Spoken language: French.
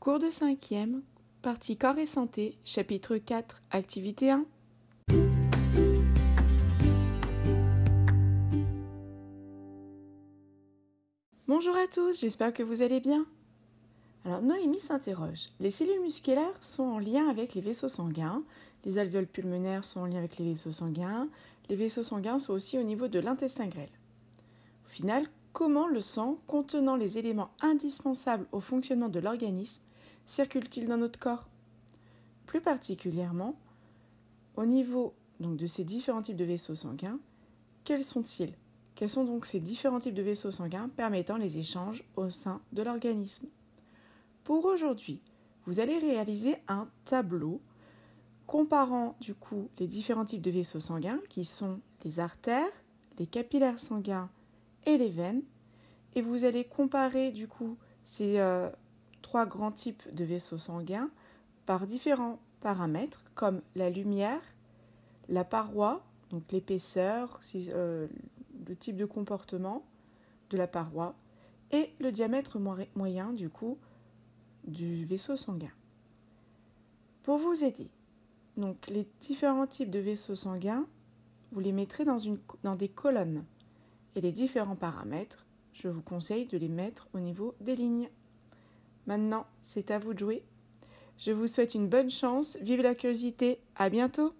Cours de cinquième, partie corps et santé, chapitre 4, activité 1. Bonjour à tous, j'espère que vous allez bien. Alors Noémie s'interroge. Les cellules musculaires sont en lien avec les vaisseaux sanguins, les alvéoles pulmonaires sont en lien avec les vaisseaux sanguins, les vaisseaux sanguins sont aussi au niveau de l'intestin grêle. Au final, comment le sang, contenant les éléments indispensables au fonctionnement de l'organisme, circule-t-il dans notre corps? Plus particulièrement, au niveau donc, de ces différents types de vaisseaux sanguins, quels sont-ils? Quels sont donc ces différents types de vaisseaux sanguins permettant les échanges au sein de l'organisme? Pour aujourd'hui, vous allez réaliser un tableau comparant du coup les différents types de vaisseaux sanguins qui sont les artères, les capillaires sanguins et les veines. Et vous allez comparer du coup ces euh, trois grands types de vaisseaux sanguins par différents paramètres comme la lumière, la paroi, donc l'épaisseur, euh, le type de comportement de la paroi et le diamètre moyen du coup du vaisseau sanguin. Pour vous aider, donc les différents types de vaisseaux sanguins, vous les mettrez dans, une, dans des colonnes et les différents paramètres, je vous conseille de les mettre au niveau des lignes. Maintenant, c'est à vous de jouer. Je vous souhaite une bonne chance, vive la curiosité, à bientôt